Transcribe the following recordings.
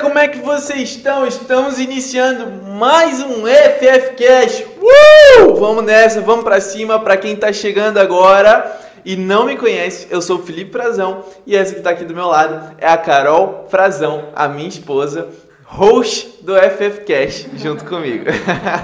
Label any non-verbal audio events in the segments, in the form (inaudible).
como é que vocês estão? Estamos iniciando mais um FF Cash. Uh! Vamos nessa, vamos pra cima. Pra quem tá chegando agora e não me conhece, eu sou o Felipe Frazão e essa que tá aqui do meu lado é a Carol Frazão, a minha esposa, host do FF Cash, junto comigo.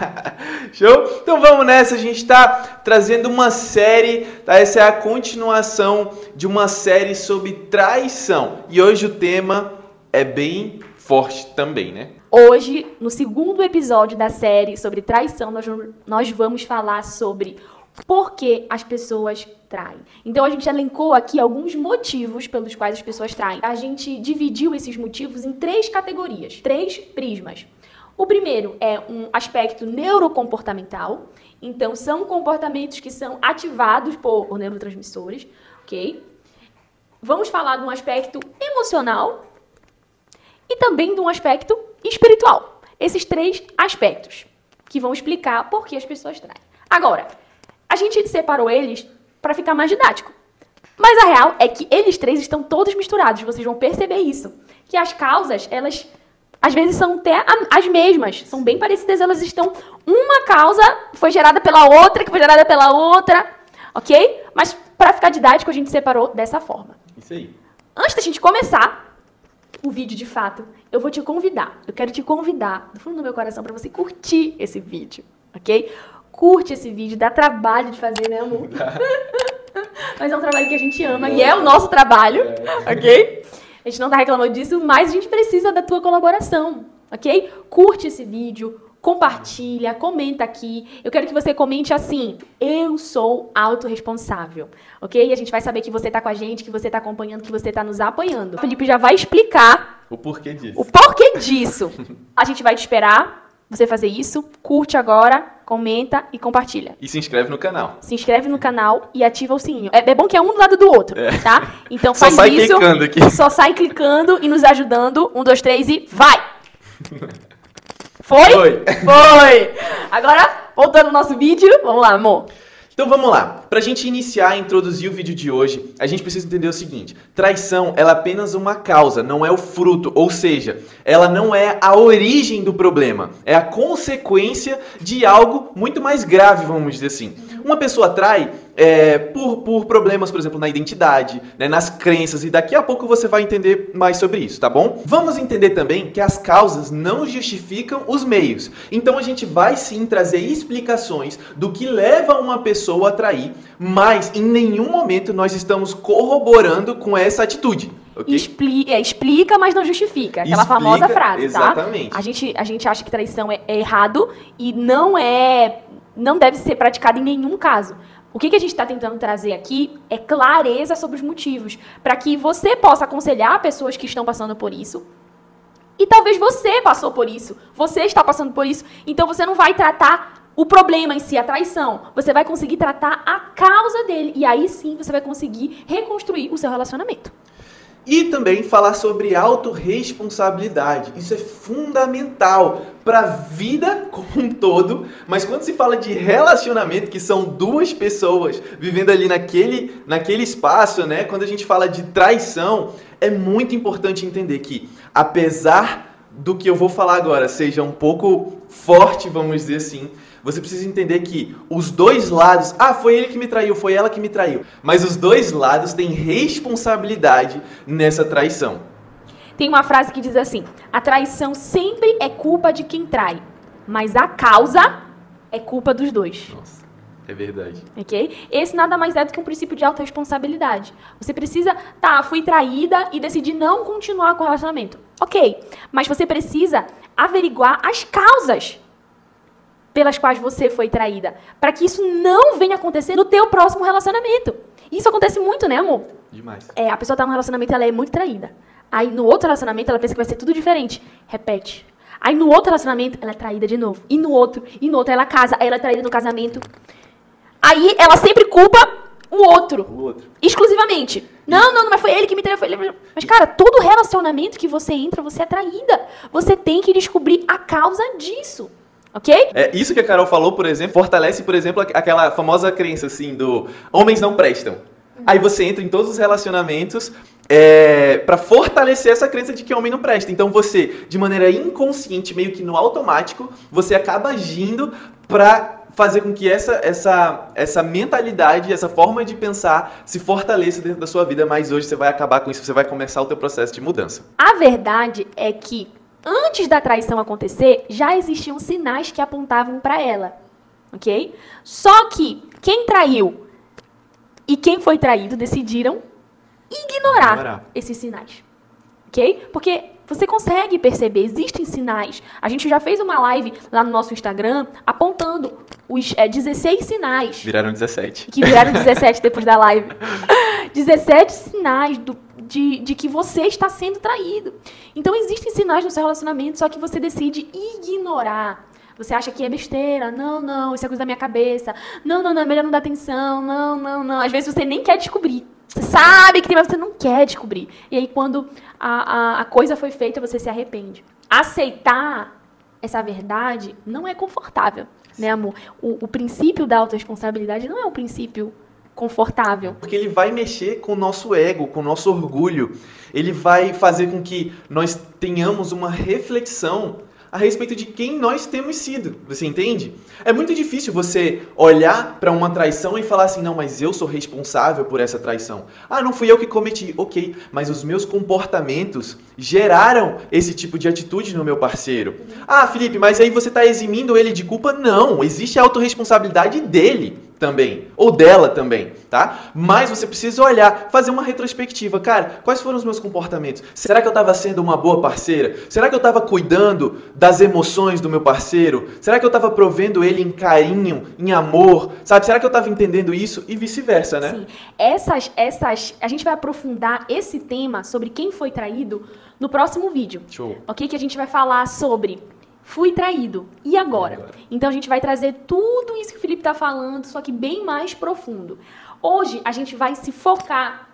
(laughs) Show? Então vamos nessa, a gente está trazendo uma série, tá? essa é a continuação de uma série sobre traição. E hoje o tema é bem forte também, né? Hoje, no segundo episódio da série sobre traição, nós, nós vamos falar sobre por que as pessoas traem. Então a gente elencou aqui alguns motivos pelos quais as pessoas traem. A gente dividiu esses motivos em três categorias, três prismas. O primeiro é um aspecto neurocomportamental. Então são comportamentos que são ativados por neurotransmissores, ok? Vamos falar de um aspecto emocional e também de um aspecto espiritual. Esses três aspectos que vão explicar por que as pessoas traem. Agora, a gente separou eles para ficar mais didático. Mas a real é que eles três estão todos misturados, vocês vão perceber isso. Que as causas, elas às vezes são até as mesmas, são bem parecidas, elas estão. Uma causa foi gerada pela outra, que foi gerada pela outra, ok? Mas para ficar didático, a gente separou dessa forma. Isso aí. Antes da gente começar o vídeo de fato, eu vou te convidar. Eu quero te convidar, do fundo do meu coração, para você curtir esse vídeo, ok? curte esse vídeo, dá trabalho de fazer, né, amor? (laughs) mas é um trabalho que a gente ama e é o nosso trabalho, é. ok? A gente não tá reclamando disso, mas a gente precisa da tua colaboração, ok? Curte esse vídeo, compartilha, comenta aqui. Eu quero que você comente assim: eu sou autorresponsável, ok? E a gente vai saber que você tá com a gente, que você tá acompanhando, que você tá nos apoiando. O Felipe já vai explicar o porquê disso. O porquê disso. A gente vai te esperar você fazer isso. Curte agora, comenta e compartilha. E se inscreve no canal. Se inscreve no canal e ativa o sininho. É, é bom que é um do lado do outro, é. tá? Então faz só sai isso. Clicando aqui. Só sai clicando e nos ajudando. Um, dois, três e vai! (laughs) Foi? Foi. Foi. Agora, voltando ao nosso vídeo. Vamos lá, amor. Então vamos lá. Para a gente iniciar e introduzir o vídeo de hoje, a gente precisa entender o seguinte: traição ela é apenas uma causa, não é o fruto, ou seja, ela não é a origem do problema, é a consequência de algo muito mais grave, vamos dizer assim. Uma pessoa trai é, por, por problemas, por exemplo, na identidade, né, nas crenças, e daqui a pouco você vai entender mais sobre isso, tá bom? Vamos entender também que as causas não justificam os meios. Então a gente vai sim trazer explicações do que leva uma pessoa a trair, mas em nenhum momento nós estamos corroborando com essa atitude. Okay? Expli é, explica, mas não justifica. Aquela explica, famosa frase, exatamente. tá? A gente, a gente acha que traição é, é errado e não é não deve ser praticado em nenhum caso. O que, que a gente está tentando trazer aqui é clareza sobre os motivos, para que você possa aconselhar pessoas que estão passando por isso. E talvez você passou por isso, você está passando por isso, então você não vai tratar o problema em si, a traição. Você vai conseguir tratar a causa dele. E aí sim você vai conseguir reconstruir o seu relacionamento. E também falar sobre autorresponsabilidade. Isso é fundamental para a vida como um todo, mas quando se fala de relacionamento, que são duas pessoas vivendo ali naquele, naquele espaço, né? Quando a gente fala de traição, é muito importante entender que, apesar do que eu vou falar agora seja um pouco forte, vamos dizer assim, você precisa entender que os dois lados, ah, foi ele que me traiu, foi ela que me traiu, mas os dois lados têm responsabilidade nessa traição. Tem uma frase que diz assim: a traição sempre é culpa de quem trai, mas a causa é culpa dos dois. Nossa. É verdade. Ok? Esse nada mais é do que um princípio de autorresponsabilidade. Você precisa, tá, fui traída e decidi não continuar com o relacionamento. Ok, mas você precisa averiguar as causas pelas quais você foi traída, para que isso não venha acontecer no teu próximo relacionamento. Isso acontece muito, né, amor? Demais. É, a pessoa tá num relacionamento, ela é muito traída. Aí no outro relacionamento ela pensa que vai ser tudo diferente. Repete. Aí no outro relacionamento ela é traída de novo. E no outro, e no outro ela casa, aí ela é traída no casamento. Aí ela sempre culpa o outro. O outro. Exclusivamente. Não, não, mas foi ele que me traiu, foi ele. Mas cara, todo relacionamento que você entra, você é traída. Você tem que descobrir a causa disso. Ok? É, isso que a Carol falou, por exemplo, fortalece, por exemplo, aquela famosa crença assim do homens não prestam. Aí você entra em todos os relacionamentos é, para fortalecer essa crença de que homem não presta. Então você, de maneira inconsciente, meio que no automático, você acaba agindo para fazer com que essa, essa, essa mentalidade, essa forma de pensar se fortaleça dentro da sua vida, mas hoje você vai acabar com isso, você vai começar o teu processo de mudança. A verdade é que antes da traição acontecer, já existiam sinais que apontavam para ela, ok? Só que quem traiu e quem foi traído decidiram ignorar, ignorar. esses sinais. Ok? Porque você consegue perceber, existem sinais. A gente já fez uma live lá no nosso Instagram apontando os é, 16 sinais. Viraram 17. Que viraram 17 depois da live. (laughs) 17 sinais do, de, de que você está sendo traído. Então existem sinais no seu relacionamento, só que você decide ignorar. Você acha que é besteira? Não, não, isso é coisa da minha cabeça. Não, não, não, é melhor não dar atenção. Não, não, não. Às vezes você nem quer descobrir. Você sabe que tem, mas você não quer descobrir. E aí, quando a, a, a coisa foi feita, você se arrepende. Aceitar essa verdade não é confortável, né, amor? O, o princípio da autorresponsabilidade não é um princípio confortável. Porque ele vai mexer com o nosso ego, com o nosso orgulho. Ele vai fazer com que nós tenhamos uma reflexão a respeito de quem nós temos sido. Você entende? É muito difícil você olhar para uma traição e falar assim: não, mas eu sou responsável por essa traição. Ah, não fui eu que cometi. Ok, mas os meus comportamentos geraram esse tipo de atitude no meu parceiro. Ah, Felipe, mas aí você está eximindo ele de culpa? Não, existe a autorresponsabilidade dele também, ou dela também, tá? Mas você precisa olhar, fazer uma retrospectiva. Cara, quais foram os meus comportamentos? Será que eu estava sendo uma boa parceira? Será que eu estava cuidando das emoções do meu parceiro? Será que eu estava provendo ele em carinho, em amor? Sabe? Será que eu estava entendendo isso e vice-versa, né? Sim. Essas, essas, a gente vai aprofundar esse tema sobre quem foi traído no próximo vídeo. Show. Ok? Que a gente vai falar sobre fui traído. E agora? Então a gente vai trazer tudo isso que o Felipe está falando, só que bem mais profundo. Hoje a gente vai se focar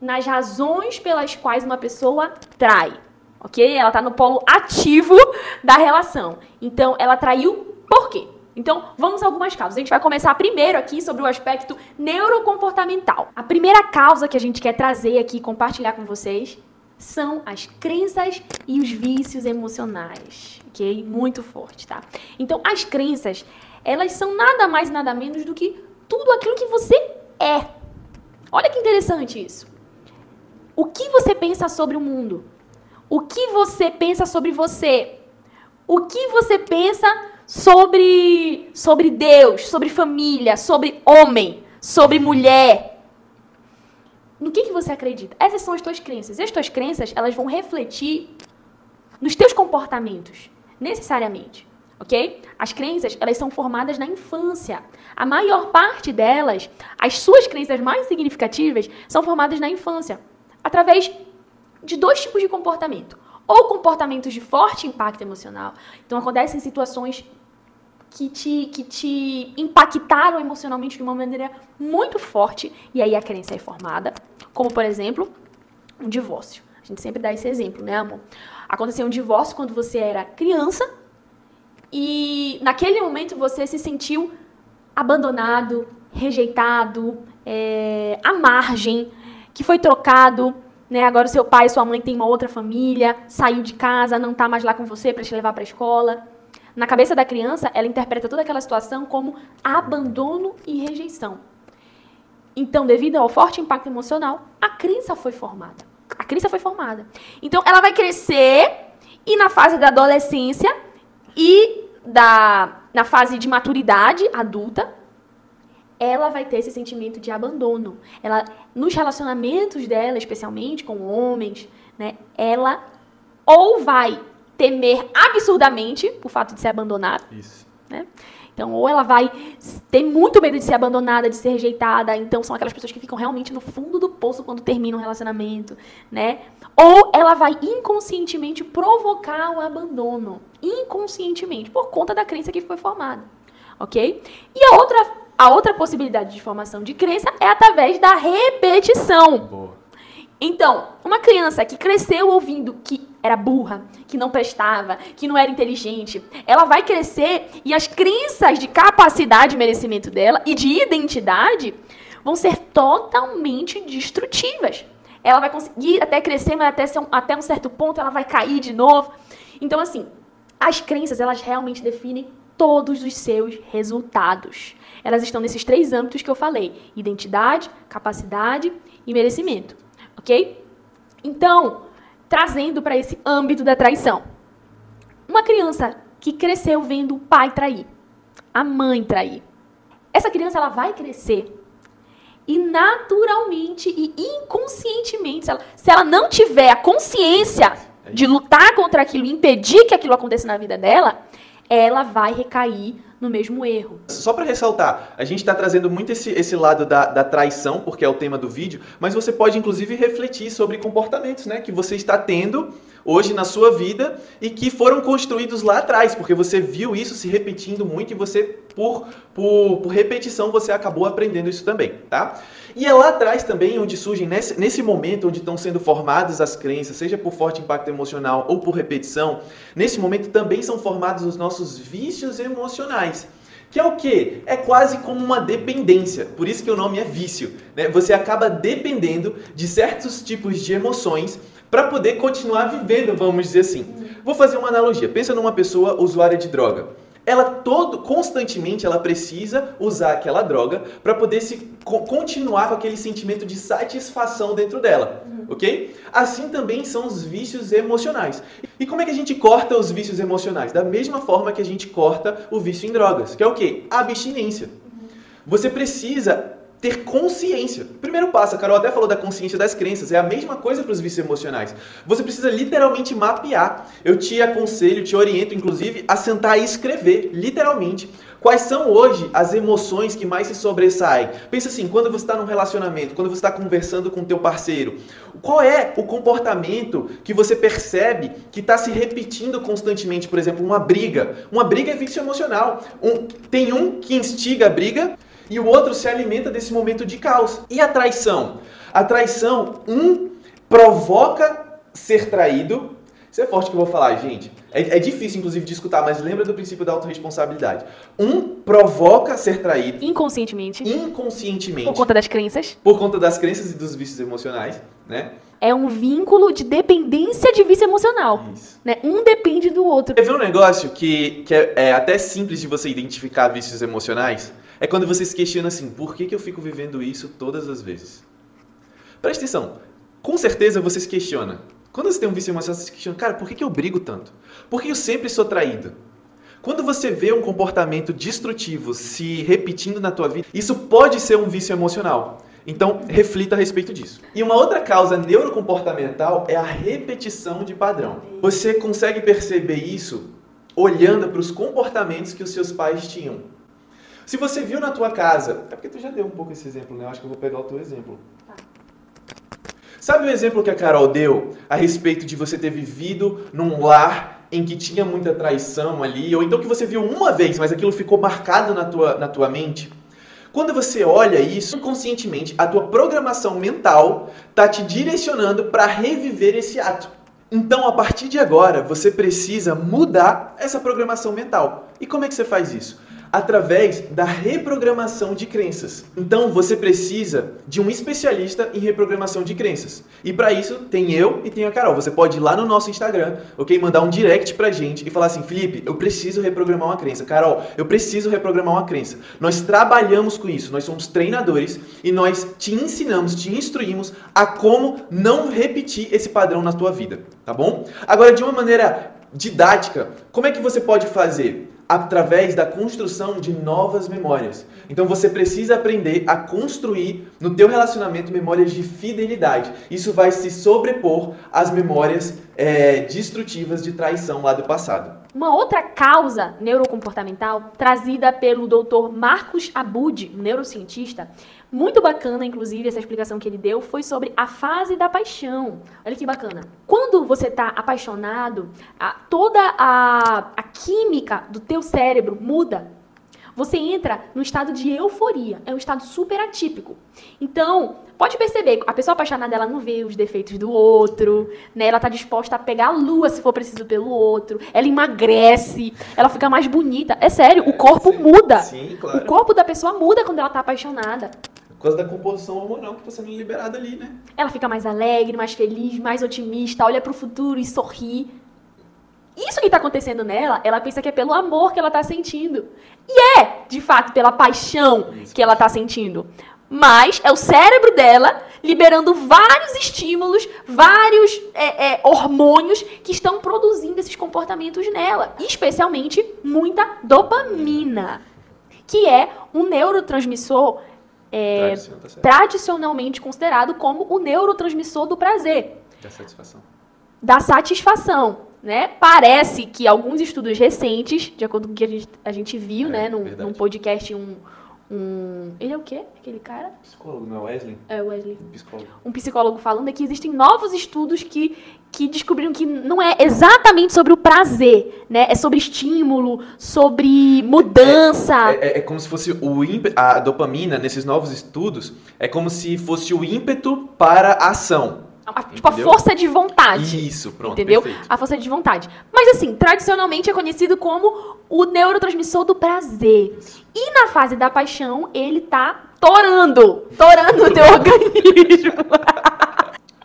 nas razões pelas quais uma pessoa trai. Ok? Ela está no polo ativo da relação. Então ela traiu por quê? Então, vamos a algumas causas. A gente vai começar primeiro aqui sobre o aspecto neurocomportamental. A primeira causa que a gente quer trazer aqui, compartilhar com vocês, são as crenças e os vícios emocionais, Muito forte, tá? Então, as crenças, elas são nada mais nada menos do que tudo aquilo que você é. Olha que interessante isso. O que você pensa sobre o mundo? O que você pensa sobre você? O que você pensa sobre sobre Deus, sobre família, sobre homem, sobre mulher? no que, que você acredita? Essas são as tuas crenças. E as tuas crenças, elas vão refletir nos teus comportamentos, necessariamente. Ok? As crenças, elas são formadas na infância. A maior parte delas, as suas crenças mais significativas, são formadas na infância. Através de dois tipos de comportamento. Ou comportamentos de forte impacto emocional. Então, acontecem situações que te, que te impactaram emocionalmente de uma maneira muito forte, e aí a crença é formada. Como, por exemplo, um divórcio. A gente sempre dá esse exemplo, né, amor? Aconteceu um divórcio quando você era criança e naquele momento você se sentiu abandonado, rejeitado, é, à margem, que foi trocado, né? Agora seu pai e sua mãe têm uma outra família, saiu de casa, não está mais lá com você para te levar para a escola. Na cabeça da criança, ela interpreta toda aquela situação como abandono e rejeição. Então, devido ao forte impacto emocional, a crença foi formada. A crença foi formada. Então, ela vai crescer e na fase da adolescência e da, na fase de maturidade adulta, ela vai ter esse sentimento de abandono. Ela, nos relacionamentos dela, especialmente com homens, né, ela ou vai temer absurdamente o fato de ser abandonada. Isso. Né? Então, ou ela vai ter muito medo de ser abandonada, de ser rejeitada. Então, são aquelas pessoas que ficam realmente no fundo do poço quando terminam um relacionamento, né? Ou ela vai inconscientemente provocar o abandono. Inconscientemente, por conta da crença que foi formada. Ok? E a outra, a outra possibilidade de formação de crença é através da repetição. Boa. Então, uma criança que cresceu ouvindo que era burra, que não prestava, que não era inteligente, ela vai crescer e as crenças de capacidade e merecimento dela e de identidade vão ser totalmente destrutivas. ela vai conseguir até crescer, mas até, um, até um certo ponto ela vai cair de novo. Então, assim, as crenças, elas realmente definem todos os seus resultados. Elas estão nesses três âmbitos que eu falei: identidade, capacidade e merecimento. Ok? Então, trazendo para esse âmbito da traição. Uma criança que cresceu vendo o pai trair, a mãe trair. Essa criança ela vai crescer e naturalmente e inconscientemente, se ela, se ela não tiver a consciência de lutar contra aquilo, impedir que aquilo aconteça na vida dela, ela vai recair no mesmo erro. Só para ressaltar, a gente está trazendo muito esse, esse lado da, da traição, porque é o tema do vídeo, mas você pode inclusive refletir sobre comportamentos né, que você está tendo hoje na sua vida e que foram construídos lá atrás, porque você viu isso se repetindo muito e você, por, por, por repetição, você acabou aprendendo isso também, tá? E é lá atrás também onde surgem, nesse, nesse momento onde estão sendo formadas as crenças, seja por forte impacto emocional ou por repetição, nesse momento também são formados os nossos vícios emocionais. Que é o que? É quase como uma dependência. Por isso que o nome é vício. Né? Você acaba dependendo de certos tipos de emoções para poder continuar vivendo, vamos dizer assim. Vou fazer uma analogia. Pensa numa pessoa usuária de droga. Ela todo constantemente ela precisa usar aquela droga para poder se continuar com aquele sentimento de satisfação dentro dela, uhum. ok? Assim também são os vícios emocionais. E como é que a gente corta os vícios emocionais? Da mesma forma que a gente corta o vício em drogas, que é o que? Abstinência. Uhum. Você precisa ter consciência. Primeiro passo, a Carol até falou da consciência das crenças, é a mesma coisa para os vícios emocionais. Você precisa literalmente mapear. Eu te aconselho, te oriento, inclusive, a sentar e escrever, literalmente, quais são hoje as emoções que mais se sobressaem. Pensa assim, quando você está num relacionamento, quando você está conversando com o teu parceiro, qual é o comportamento que você percebe que está se repetindo constantemente? Por exemplo, uma briga. Uma briga é vício emocional. Um, tem um que instiga a briga e o outro se alimenta desse momento de caos. E a traição? A traição, um provoca ser traído. Isso é forte que eu vou falar, gente. É, é difícil, inclusive, de escutar, mas lembra do princípio da autorresponsabilidade. Um provoca ser traído. Inconscientemente. Inconscientemente. Por conta das crenças. Por conta das crenças e dos vícios emocionais, né? É um vínculo de dependência de vício emocional. Isso. Né? Um depende do outro. Ver um negócio que, que é, é até simples de você identificar vícios emocionais? É quando você se questiona assim, por que, que eu fico vivendo isso todas as vezes? Preste atenção, com certeza você se questiona. Quando você tem um vício emocional, você se questiona, cara, por que, que eu brigo tanto? Por que eu sempre sou traído? Quando você vê um comportamento destrutivo se repetindo na tua vida, isso pode ser um vício emocional. Então, reflita a respeito disso. E uma outra causa neurocomportamental é a repetição de padrão. Você consegue perceber isso olhando para os comportamentos que os seus pais tinham. Se você viu na tua casa, é porque tu já deu um pouco esse exemplo, né? Eu acho que eu vou pegar o teu exemplo. Tá. Sabe o exemplo que a Carol deu a respeito de você ter vivido num lar em que tinha muita traição ali, ou então que você viu uma vez, mas aquilo ficou marcado na tua, na tua mente? Quando você olha isso inconscientemente, a tua programação mental está te direcionando para reviver esse ato. Então, a partir de agora, você precisa mudar essa programação mental. E como é que você faz isso? Através da reprogramação de crenças. Então você precisa de um especialista em reprogramação de crenças. E para isso tem eu e tem a Carol. Você pode ir lá no nosso Instagram, ok? Mandar um direct pra gente e falar assim: Felipe, eu preciso reprogramar uma crença. Carol, eu preciso reprogramar uma crença. Nós trabalhamos com isso, nós somos treinadores e nós te ensinamos, te instruímos a como não repetir esse padrão na tua vida, tá bom? Agora, de uma maneira didática, como é que você pode fazer? Através da construção de novas memórias. Então você precisa aprender a construir no teu relacionamento memórias de fidelidade. Isso vai se sobrepor às memórias é, destrutivas de traição lá do passado. Uma outra causa neurocomportamental trazida pelo Dr. Marcos Abud, um neurocientista, muito bacana, inclusive, essa explicação que ele deu foi sobre a fase da paixão. Olha que bacana. Quando você está apaixonado, a, toda a, a química do teu cérebro muda. Você entra no estado de euforia. É um estado super atípico. Então, pode perceber, a pessoa apaixonada, ela não vê os defeitos do outro, né? Ela tá disposta a pegar a lua se for preciso pelo outro. Ela emagrece, ela fica mais bonita. É sério, é, o corpo sim, muda. Sim, claro. O corpo da pessoa muda quando ela tá apaixonada. Por causa da composição hormonal que está sendo liberada ali, né? Ela fica mais alegre, mais feliz, mais otimista, olha pro futuro e sorri. Isso que tá acontecendo nela, ela pensa que é pelo amor que ela tá sentindo. E é, de fato, pela paixão Isso. que ela tá sentindo. Mas é o cérebro dela liberando vários estímulos, vários é, é, hormônios que estão produzindo esses comportamentos nela. Especialmente muita dopamina, que é um neurotransmissor é, tá tradicionalmente considerado como o neurotransmissor do prazer Da satisfação. da satisfação, né? Parece que alguns estudos recentes, de acordo com o que a gente, a gente viu, É, né, num, num podcast, um, um... Ele é o quê? Aquele cara? Psicólogo, não é Wesley? É o Wesley. Psicólogo. Um psicólogo falando é que existem novos estudos que, que descobriram que não é exatamente sobre o prazer, né? É sobre estímulo, sobre mudança. É, é- é como se fosse o a dopamina, nesses novos estudos, é como se fosse o ímpeto para a ação. A- tipo, a força de vontade. Isso, pronto, entendeu? perfeito. A força de vontade. Mas assim, tradicionalmente é conhecido como o neurotransmissor do prazer. E na fase da paixão, ele tá torando, torando o teu (laughs) organismo.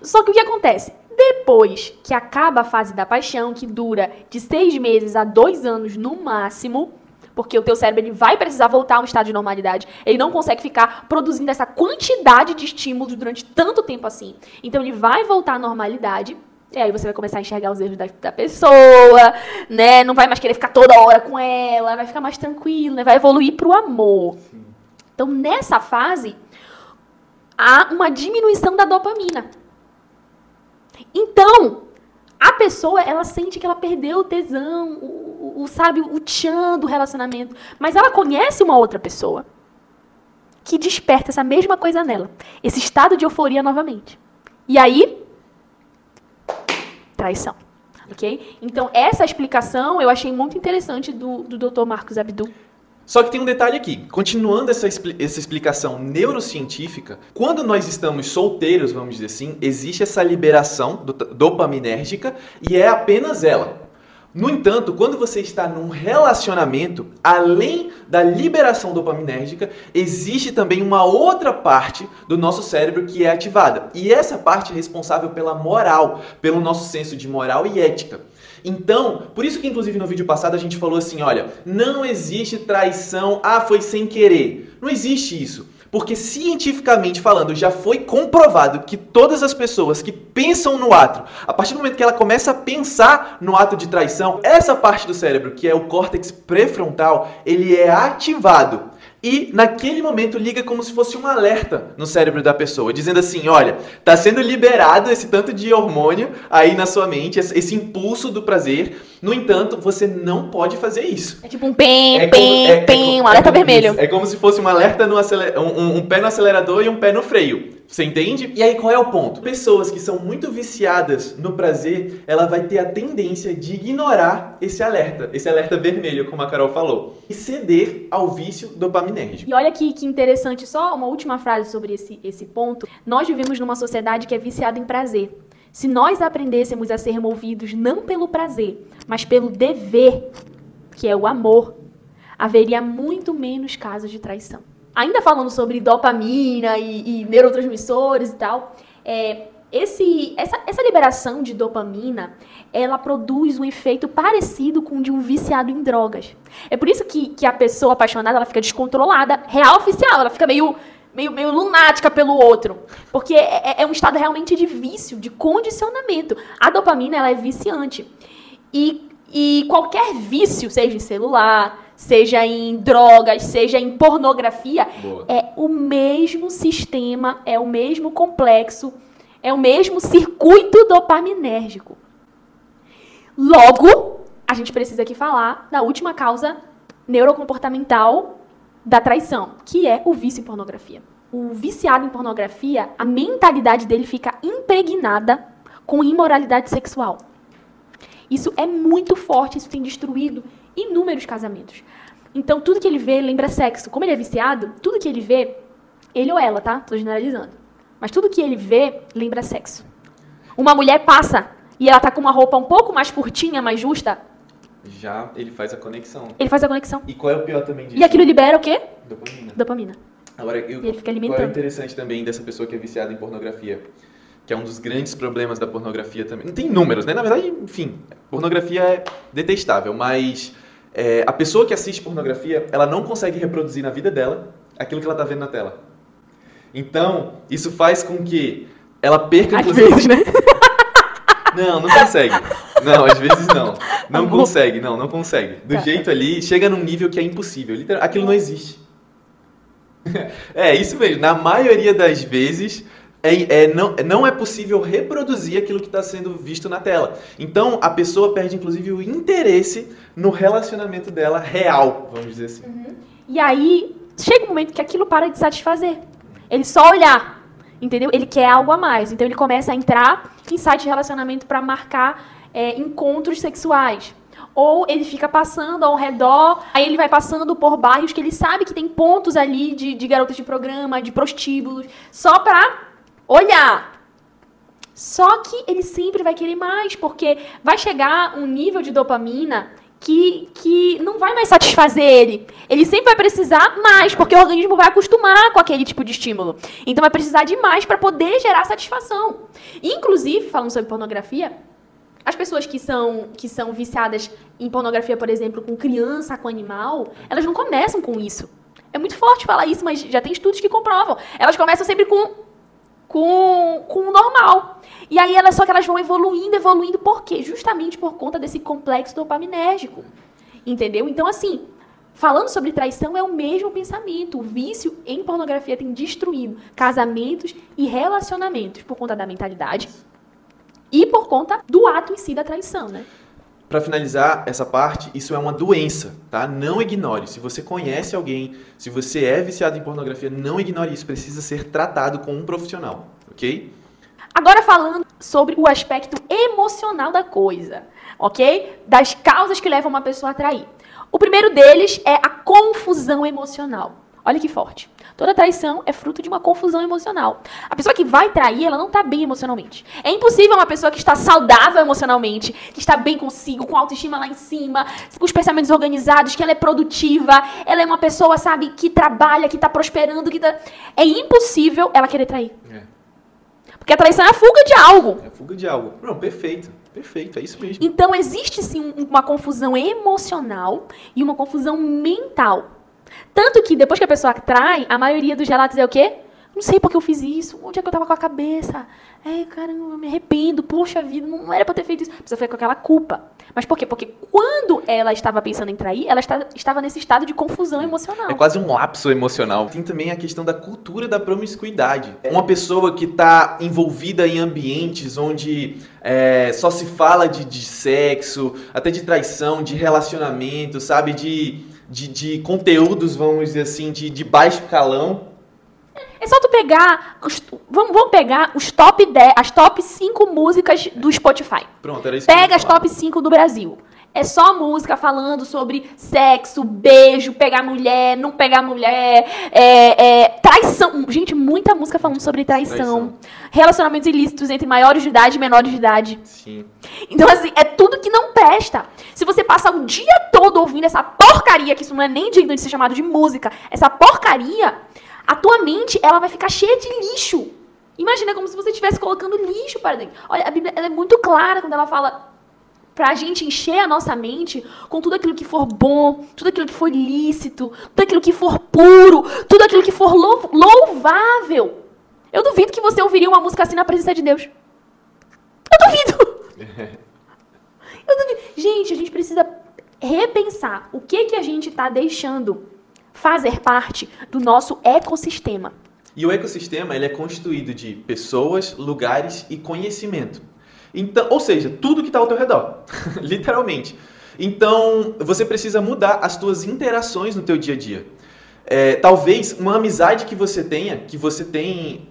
Só que o que acontece? Depois que acaba a fase da paixão, que dura de seis meses a dois anos no máximo, porque o teu cérebro ele vai precisar voltar a um estado de normalidade. Ele não consegue ficar produzindo essa quantidade de estímulos durante tanto tempo assim. Então ele vai voltar à normalidade. E aí você vai começar a enxergar os erros da, da pessoa, né? Não vai mais querer ficar toda hora com ela, vai ficar mais tranquilo, né? Vai evoluir pro amor. Então nessa fase há uma diminuição da dopamina. Então, a pessoa, ela sente que ela perdeu o tesão, o, sabe, o tchan do relacionamento. Mas ela conhece uma outra pessoa que desperta essa mesma coisa nela. Esse estado de euforia novamente. E aí, traição. Ok? Então, essa explicação eu achei muito interessante do, do Dr. Marcos Abdu. Só que tem um detalhe aqui. Continuando essa, essa explicação neurocientífica, quando nós estamos solteiros, vamos dizer assim, existe essa liberação do- dopaminérgica e é apenas ela. No entanto, quando você está num relacionamento, além da liberação dopaminérgica, existe também uma outra parte do nosso cérebro que é ativada. E essa parte é responsável pela moral, pelo nosso senso de moral e ética. Então, por isso que inclusive no vídeo passado a gente falou assim, olha, não existe traição, ah, foi sem querer. Não existe isso. Porque cientificamente falando, já foi comprovado que todas as pessoas que pensam no ato, a partir do momento que ela começa a pensar no ato de traição, essa parte do cérebro, que é o córtex pré-frontal, ele é ativado. E naquele momento liga como se fosse um alerta no cérebro da pessoa, dizendo assim: olha, tá sendo liberado esse tanto de hormônio aí na sua mente, esse impulso do prazer. No entanto, você não pode fazer isso. É tipo um pem, É pem, é- é pem, como- um alerta é vermelho. É como se fosse um alerta no acele- um, um- um pé no acelerador e um pé no freio. Você entende? E aí qual é o ponto? Pessoas que são muito viciadas no prazer, ela vai ter a tendência de ignorar esse alerta, esse alerta vermelho, como a Carol falou, e ceder ao vício dopaminérgico. E olha que, que interessante, só uma última frase sobre esse, esse ponto. Nós vivemos numa sociedade que é viciada em prazer. Se nós aprendêssemos a ser movidos não pelo prazer, mas pelo dever, que é o amor, haveria muito menos casos de traição. Ainda falando sobre dopamina e, e neurotransmissores e tal, é, esse, essa, essa liberação de dopamina, ela produz um efeito parecido com o de um viciado em drogas. É por isso que, que a pessoa apaixonada, ela fica descontrolada, real oficial, ela fica meio, meio, meio lunática pelo outro. Porque é, é um estado realmente de vício, de condicionamento. A dopamina, ela é viciante. E, e qualquer vício, seja em celular, seja em drogas, seja em pornografia, Boa. é o mesmo sistema, é o mesmo complexo, é o mesmo circuito dopaminérgico. Logo, a gente precisa aqui falar da última causa neurocomportamental da traição, que é o vício em pornografia. O viciado em pornografia, a mentalidade dele fica impregnada com imoralidade sexual. Isso é muito forte, isso tem destruído inúmeros casamentos. Então, tudo que ele vê lembra sexo. Como ele é viciado, tudo que ele vê, ele ou ela, tá? Tô generalizando. Mas tudo que ele vê lembra sexo. Uma mulher passa e ela tá com uma roupa um pouco mais curtinha, mais justa, Já ele faz a conexão. ele faz a conexão. E qual é o pior também disso? E aquilo libera o quê? Dopamina. Dopamina. Agora, eu, E ele fica qual é o alimentando. interessante também dessa pessoa que é viciada em pornografia? Que é um dos grandes problemas da pornografia também. Não tem números, né? Na verdade, enfim, pornografia é detestável, mas é, a pessoa que assiste pornografia, ela não consegue reproduzir na vida dela aquilo que ela tá vendo na tela. Então, isso faz com que ela perca, Às inclusive... vezes, né? (laughs) Não, não consegue. Não, às vezes não. Não Amor. consegue, não, não consegue. Do Tá. jeito ali, chega num nível que é impossível. Literal- Aquilo não existe. (laughs) É, isso mesmo. Na maioria das vezes, é, é- não, não é possível reproduzir aquilo que está sendo visto na tela. Então, a pessoa perde, inclusive, o interesse no relacionamento dela real, vamos dizer assim. E aí, chega um momento que aquilo para de satisfazer. Ele só olhar, entendeu? Ele quer algo a mais. Então ele começa a entrar em site de relacionamento para marcar é, encontros sexuais. Ou ele fica passando ao redor, aí ele vai passando por bairros que ele sabe que tem pontos ali de, de garotas de programa, de prostíbulos, só pra olhar. Só que ele sempre vai querer mais, porque vai chegar um nível de dopamina que, que não vai mais satisfazer ele. Ele sempre vai precisar mais, porque o organismo vai acostumar com aquele tipo de estímulo. Então vai precisar de mais para poder gerar satisfação. Inclusive, falando sobre pornografia, as pessoas que são, que são viciadas em pornografia, por exemplo, com criança, com animal, elas não começam com isso. É muito forte falar isso, mas já tem estudos que comprovam. Elas começam sempre com com, com o normal. E aí elas só que elas vão evoluindo, evoluindo, por quê? Justamente por conta desse complexo dopaminérgico. Entendeu? Então, assim, falando sobre traição, é o mesmo pensamento. O vício em pornografia tem destruído casamentos e relacionamentos por conta da mentalidade e por conta do ato em si da traição, né? Para finalizar essa parte, isso é uma doença, tá? Não ignore. Se você conhece alguém, se você é viciado em pornografia, não ignore isso. Precisa ser tratado com um profissional, ok? Agora falando sobre o aspecto emocional da coisa, ok? Das causas que levam uma pessoa a trair. O primeiro deles é a confusão emocional. Olha que forte. Toda traição é fruto de uma confusão emocional. A pessoa que vai trair, ela não está bem emocionalmente. É impossível uma pessoa que está saudável emocionalmente, que está bem consigo, com autoestima lá em cima, com os pensamentos organizados, que ela é produtiva, ela é uma pessoa, sabe, que trabalha, que está prosperando, que tá... É impossível ela querer trair. É. Porque a traição é a fuga de algo. É fuga de algo. Não, perfeito. Perfeito, é isso mesmo. Então existe sim um- uma confusão emocional e uma confusão mental. Tanto que depois que a pessoa trai, a maioria dos relatos é o quê? Não sei porque eu fiz isso, onde é que eu tava com a cabeça? É, caramba, eu me arrependo, poxa vida, não era eu ter feito isso. A pessoa fica com aquela culpa. Mas por quê? Porque quando ela estava pensando em trair, ela está- estava nesse estado de confusão emocional. É quase um lapso emocional. Tem também a questão da cultura da promiscuidade. Uma pessoa que está envolvida em ambientes onde é, só se fala de, de sexo, até de traição, de relacionamento, sabe? De, de, de conteúdos, vamos dizer assim, de, de baixo calão. É só tu pegar. os- vamos, vamos pegar os top 10, as top 5 músicas do Spotify. Pronto, era isso Pega as top 5 do Brasil. É só música falando sobre sexo, beijo, pegar mulher, não pegar mulher, é, é, traição. Gente, muita música falando sobre traição. Traição. Relacionamentos ilícitos entre maiores de idade e menores de idade. Sim. Então, assim, é tudo que não presta. Se você passar o dia todo ouvindo essa porcaria, que isso não é nem digno de ser chamado de música, essa porcaria, a tua mente, ela vai ficar cheia de lixo. Imagina como se você estivesse colocando lixo para dentro. Olha, a Bíblia é muito clara quando ela fala pra gente encher a nossa mente com tudo aquilo que for bom, tudo aquilo que for lícito, tudo aquilo que for puro, tudo aquilo que for lou- louvável. Eu duvido que você ouviria uma música assim na presença de Deus. Eu duvido. (laughs) Gente, a gente precisa repensar o que que a gente está deixando fazer parte do nosso ecossistema. E o ecossistema ele é constituído de pessoas, lugares e conhecimento. Então, ou seja, tudo que está ao teu redor, (laughs) literalmente. Então, você precisa mudar as tuas interações no teu dia a dia. É, talvez uma amizade que você tenha, que você tem,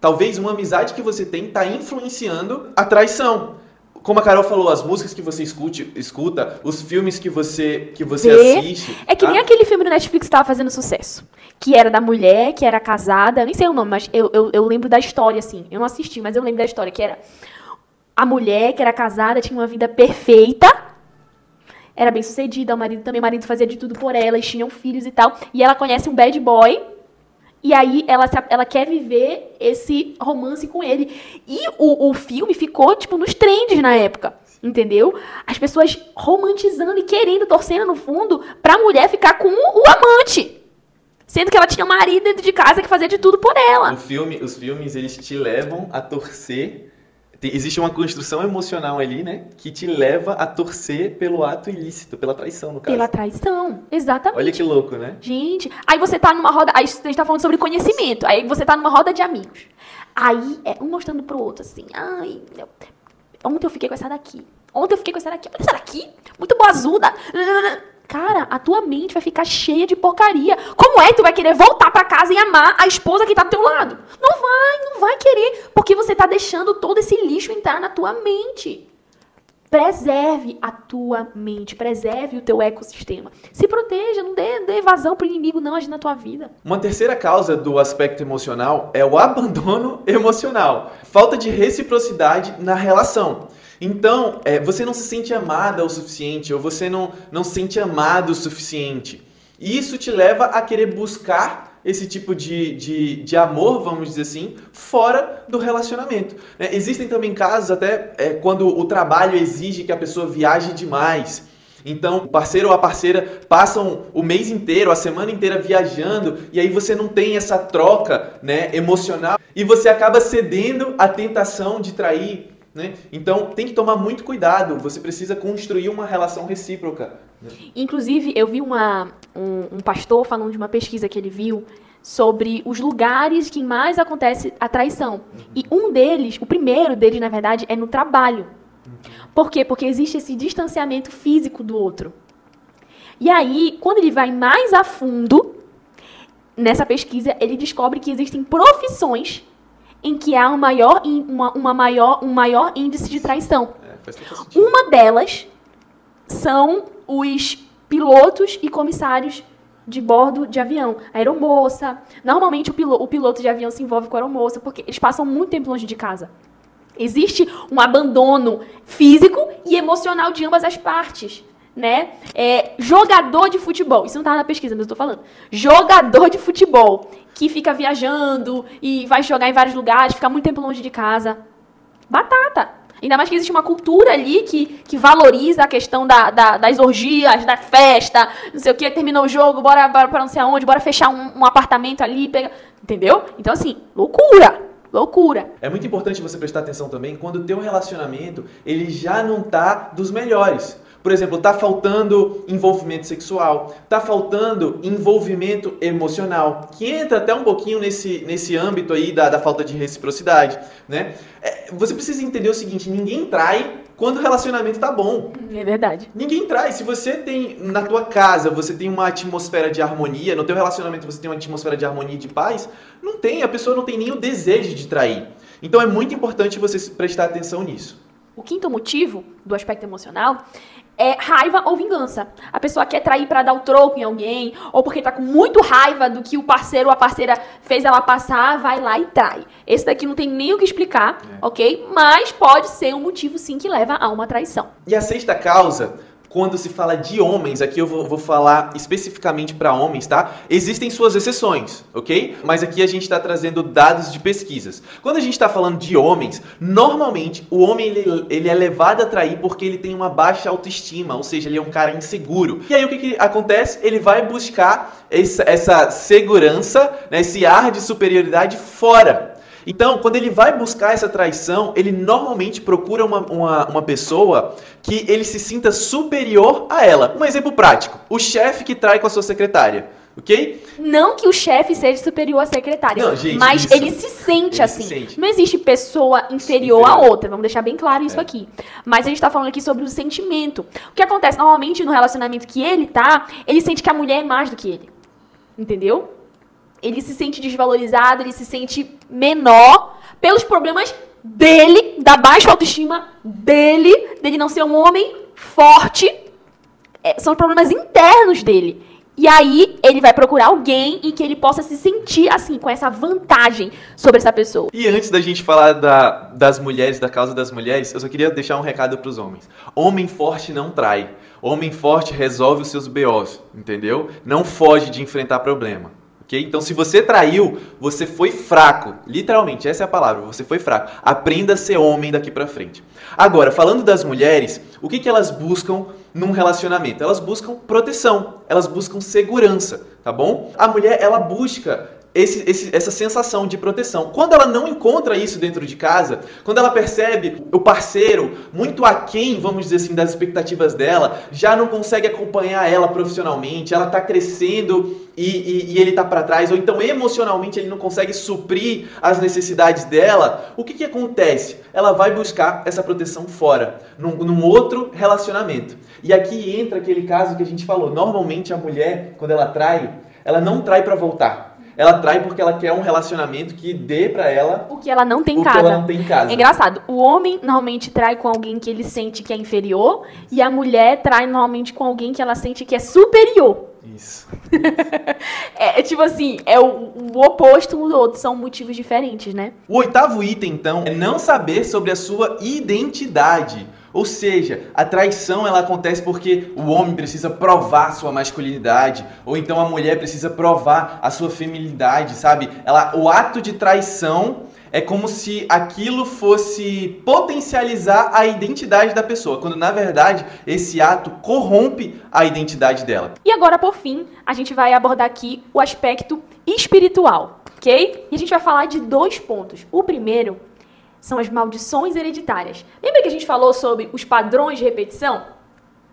talvez uma amizade que você tem está influenciando a traição. Como a Carol falou, as músicas que você escute, escuta, os filmes que você que você Vê. assiste. É que tá? nem aquele filme do Netflix que estava fazendo sucesso. Que era da mulher, que era casada, eu nem sei o nome, mas eu, eu, eu lembro da história, assim. Eu não assisti, mas eu lembro da história, que era a mulher que era casada, tinha uma vida perfeita, era bem sucedida, o marido também, o marido fazia de tudo por ela, eles tinham filhos e tal. E ela conhece um bad boy, E aí ela, ela quer viver esse romance com ele. E o, o filme ficou, tipo, nos trends na época. Entendeu? As pessoas romantizando e querendo, torcendo no fundo, pra mulher ficar com o amante. Sendo que ela tinha um marido dentro de casa que fazia de tudo por ela. O filme, os filmes, eles te levam a torcer. Tem- existe uma construção emocional ali, né? Que te leva a torcer pelo ato ilícito, pela traição, no caso. Pela traição. Exatamente. Olha que louco, né? Gente, aí você tá numa roda. Aí a gente tá falando sobre conhecimento. Aí você tá numa roda de amigos. Aí é um mostrando pro outro assim. Ai, ontem eu fiquei com essa daqui. Ontem eu fiquei com essa daqui. Essa daqui? Muito boazuda. Cara, a tua mente vai ficar cheia de porcaria. Como é que tu vai querer voltar pra casa e amar a esposa que tá do teu lado? Não vai, não vai querer. Porque você tá deixando todo esse lixo entrar na tua mente. Preserve a tua mente, preserve o teu ecossistema. Se proteja, não dê, dê vazão pro inimigo não agir na tua vida. Uma terceira causa do aspecto emocional é o (laughs) abandono emocional. Falta de reciprocidade na relação. Então, é, você não se sente amada o suficiente, ou você não, não se sente amado o suficiente. E isso te leva a querer buscar esse tipo de, de, de amor, vamos dizer assim, fora do relacionamento. né? Existem também casos até é, quando o trabalho exige que a pessoa viaje demais. Então, o parceiro ou a parceira passam o mês inteiro, a semana inteira viajando, e aí você não tem essa troca né, emocional e você acaba cedendo à tentação de trair. Né? Então, tem que tomar muito cuidado. Você precisa construir uma relação recíproca. né? Inclusive, eu vi uma, um, um pastor falando de uma pesquisa que ele viu sobre os lugares que mais acontece a traição. E um deles, o primeiro deles, na verdade, é no trabalho. Por quê? Porque existe esse distanciamento físico do outro. E aí, quando ele vai mais a fundo nessa pesquisa, ele descobre que existem profissões em que há um maior, uma, uma maior, um maior índice de traição. É. Uma delas são os pilotos e comissários de bordo de avião. Aeromoça. Normalmente o, pilo- o piloto de avião se envolve com a aeromoça porque eles passam muito tempo longe de casa. Existe um abandono físico e emocional de ambas as partes. Né? É, jogador de futebol, isso não tá na pesquisa, mas eu tô falando. Jogador de futebol que fica viajando e vai jogar em vários lugares, fica muito tempo longe de casa. Batata. Ainda mais que existe uma cultura ali que, que valoriza a questão da, da- das orgias, da festa, não sei o que, terminou o jogo, bora, pra não sei aonde, bora fechar um, um apartamento ali, pega. Entendeu? Então, assim, loucura! Loucura! É muito importante você prestar atenção também quando o teu relacionamento ele já não tá dos melhores. Por exemplo, tá faltando envolvimento sexual, tá faltando envolvimento emocional, que entra até um pouquinho nesse, nesse âmbito aí da, da falta de reciprocidade, né? É, você precisa entender o seguinte, ninguém trai quando o relacionamento tá bom. É verdade. Ninguém traz. Se você tem na tua casa, você tem uma atmosfera de harmonia, no teu relacionamento você tem uma atmosfera de harmonia e de paz, não tem, a pessoa não tem nem o desejo de trair. Então é muito importante você prestar atenção nisso. O quinto motivo do aspecto emocional é raiva ou vingança. A pessoa quer trair pra dar o troco em alguém, ou porque tá com muito raiva do que o parceiro ou a parceira fez ela passar, vai lá e trai. Esse daqui não tem nem o que explicar, É. ok? Mas pode ser um motivo sim que leva a uma traição. E a sexta causa, quando se fala de homens, aqui eu vou, vou falar especificamente para homens, tá? Existem suas exceções, ok? Mas aqui a gente está trazendo dados de pesquisas. Quando a gente está falando de homens, normalmente o homem ele, ele é levado a trair porque ele tem uma baixa autoestima, ou seja, ele é um cara inseguro. E aí o que, que acontece? Ele vai buscar essa, essa segurança, né, esse ar de superioridade fora. Então, quando ele vai buscar essa traição, ele normalmente procura uma, uma, uma pessoa que ele se sinta superior a ela. Um exemplo prático: o chefe que trai com a sua secretária. Ok? Não que o chefe seja superior à secretária, Não, gente, mas isso. ele se sente Ele assim. se sente. Não existe pessoa inferior, Inferior. a outra. Vamos deixar bem claro isso É. aqui. Mas a gente tá falando aqui sobre o sentimento. O que acontece normalmente no relacionamento que ele tá, ele sente que a mulher é mais do que ele. Entendeu? Ele se sente desvalorizado, ele se sente menor pelos problemas dele, da baixa autoestima dele, dele não ser um homem forte. É, são problemas internos dele. E aí ele vai procurar alguém em que ele possa se sentir assim, com essa vantagem sobre essa pessoa. E antes da gente falar da, das mulheres, da causa das mulheres, eu só queria deixar um recado para os homens. Homem forte não trai. Homem forte resolve os seus BOs, entendeu? Não foge de enfrentar problema. Ok? Então, se você traiu, você foi fraco. Literalmente, essa é a palavra, você foi fraco. Aprenda a ser homem daqui pra frente. Agora, falando das mulheres, o que, que elas buscam num relacionamento? Elas buscam proteção, elas buscam segurança, tá bom? A mulher, ela busca esse, esse, essa sensação de proteção. Quando ela não encontra isso dentro de casa, quando ela percebe o parceiro muito aquém, vamos dizer assim, das expectativas dela, já não consegue acompanhar ela profissionalmente, ela está crescendo e, e, e ele está para trás, ou então emocionalmente ele não consegue suprir as necessidades dela, o que, que acontece? Ela vai buscar essa proteção fora, num, num outro relacionamento. E aqui entra aquele caso que a gente falou. Normalmente a mulher, quando ela trai, ela não trai para voltar ela trai porque ela quer um relacionamento que dê para ela o que ela não tem em casa. ela não tem em casa. É engraçado. O homem normalmente trai com alguém que ele sente que é inferior e a mulher trai normalmente com alguém que ela sente que é superior. Isso. (laughs) é, é, tipo assim, é o, o oposto um do outro, são motivos diferentes, né? O oitavo item, então, é não saber sobre a sua identidade. Ou seja, a traição ela acontece porque o homem precisa provar sua masculinidade, ou então a mulher precisa provar a sua feminilidade, sabe? Ela, o ato de traição é como se aquilo fosse potencializar a identidade da pessoa, quando na verdade esse ato corrompe a identidade dela. E agora, por fim, a gente vai abordar aqui o aspecto espiritual, ok? E a gente vai falar de dois pontos. O primeiro são as maldições hereditárias. Lembra que a gente falou sobre os padrões de repetição?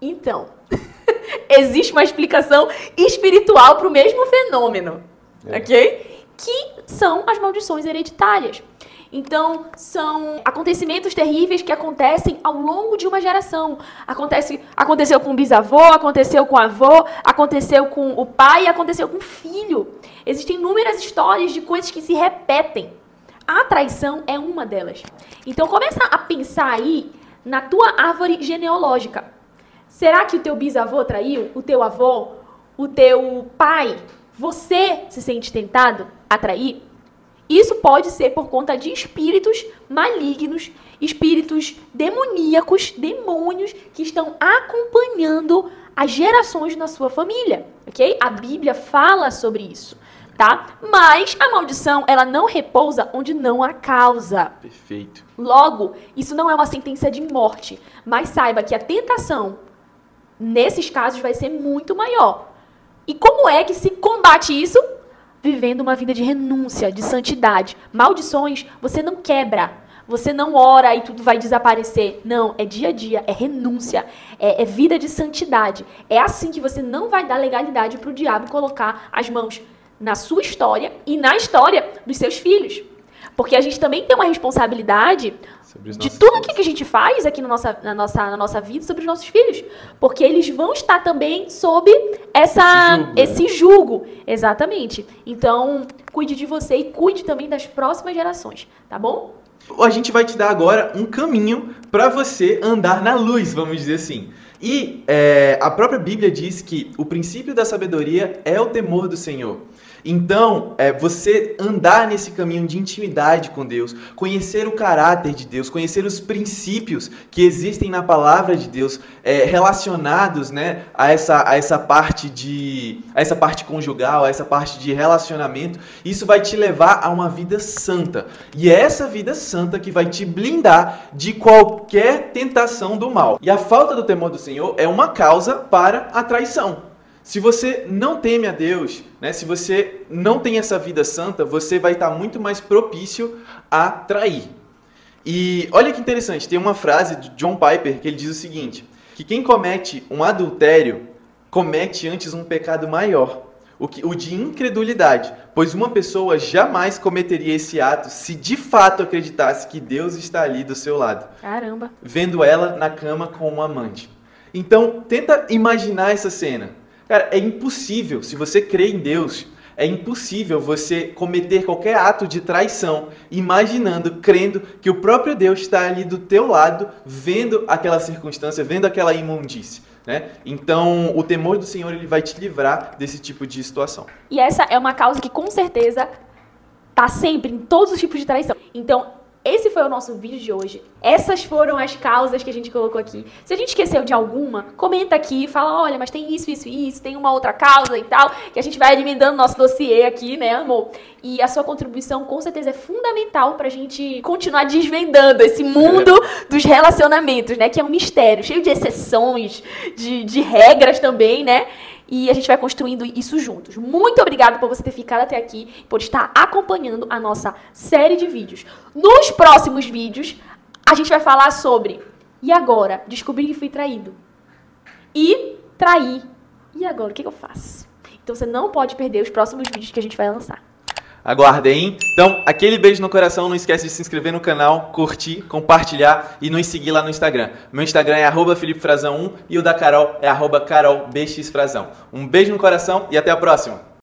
Então, (laughs) existe uma explicação espiritual para o mesmo fenômeno, é. ok? Que são as maldições hereditárias. Então, são acontecimentos terríveis que acontecem ao longo de uma geração. Acontece, aconteceu com o bisavô, aconteceu com o avô, aconteceu com o pai, aconteceu com o filho. Existem inúmeras histórias de coisas que se repetem. A traição é uma delas. Então começa a pensar aí na tua árvore genealógica. Será que o teu bisavô traiu? O teu avô? O teu pai? Você se sente tentado a trair? Isso pode ser por conta de espíritos malignos, espíritos demoníacos, demônios que estão acompanhando as gerações na sua família, ok? A Bíblia fala sobre isso tá? Mas a maldição, ela não repousa onde não há causa. Perfeito. Logo, isso não é uma sentença de morte, mas saiba que a tentação nesses casos vai ser muito maior. E como é que se combate isso? Vivendo uma vida de renúncia, de santidade. Maldições você não quebra. Você não ora e tudo vai desaparecer. Não, é dia a dia, é renúncia, é, é vida de santidade. É assim que você não vai dar legalidade para o diabo colocar as mãos na sua história e na história dos seus filhos. Porque a gente também tem uma responsabilidade de tudo filhos. que a gente faz aqui na nossa, na, nossa, na nossa vida sobre os nossos filhos. Porque eles vão estar também sob essa, esse, julgo, esse julgo. Exatamente. Então, cuide de você e cuide também das próximas gerações, tá bom? A gente vai te dar agora um caminho para você andar na luz, vamos dizer assim. E é, a própria Bíblia diz que o princípio da sabedoria é o temor do Senhor. Então, é, você andar nesse caminho de intimidade com Deus, conhecer o caráter de Deus, conhecer os princípios que existem na palavra de Deus é, relacionados né, a, essa, a essa parte de a essa parte conjugal, a essa parte de relacionamento, isso vai te levar a uma vida santa. E é essa vida santa que vai te blindar de qualquer tentação do mal. E a falta do temor do Senhor é uma causa para a traição. Se você não teme a Deus, né, se você não tem essa vida santa, você vai estar muito mais propício a trair. E olha que interessante, tem uma frase de John Piper que ele diz o seguinte: que quem comete um adultério comete antes um pecado maior, o, que, o de incredulidade, pois uma pessoa jamais cometeria esse ato se de fato acreditasse que Deus está ali do seu lado. Caramba! Vendo ela na cama com um amante. Então, tenta imaginar essa cena. Cara, é impossível, se você crê em Deus, é impossível você cometer qualquer ato de traição imaginando, crendo que o próprio Deus está ali do teu lado, vendo aquela circunstância, vendo aquela imundície. Né? Então, o temor do Senhor ele vai te livrar desse tipo de situação. E essa é uma causa que com certeza está sempre em todos os tipos de traição. Então, esse foi o nosso vídeo de hoje. Essas foram as causas que a gente colocou aqui. Se a gente esqueceu de alguma, comenta aqui, fala, olha, mas tem isso, isso, isso, tem uma outra causa e tal, que a gente vai alimentando nosso dossiê aqui, né, amor? E a sua contribuição com certeza é fundamental pra gente continuar desvendando esse mundo (laughs) dos relacionamentos, né? Que é um mistério, cheio de exceções, de, de regras também, né? E a gente vai construindo isso juntos. Muito obrigada por você ter ficado até aqui, por estar acompanhando a nossa série de vídeos. Nos próximos vídeos, a gente vai falar sobre e agora? Descobri que fui traído. E trair. E agora? O que eu faço? Então você não pode perder os próximos vídeos que a gente vai lançar. Aguardem. Então, aquele beijo no coração. Não esquece de se inscrever no canal, curtir, compartilhar e nos seguir lá no Instagram. Meu Instagram é arroba 1 e o da Carol é carolbxfrazão. Um beijo no coração e até a próxima.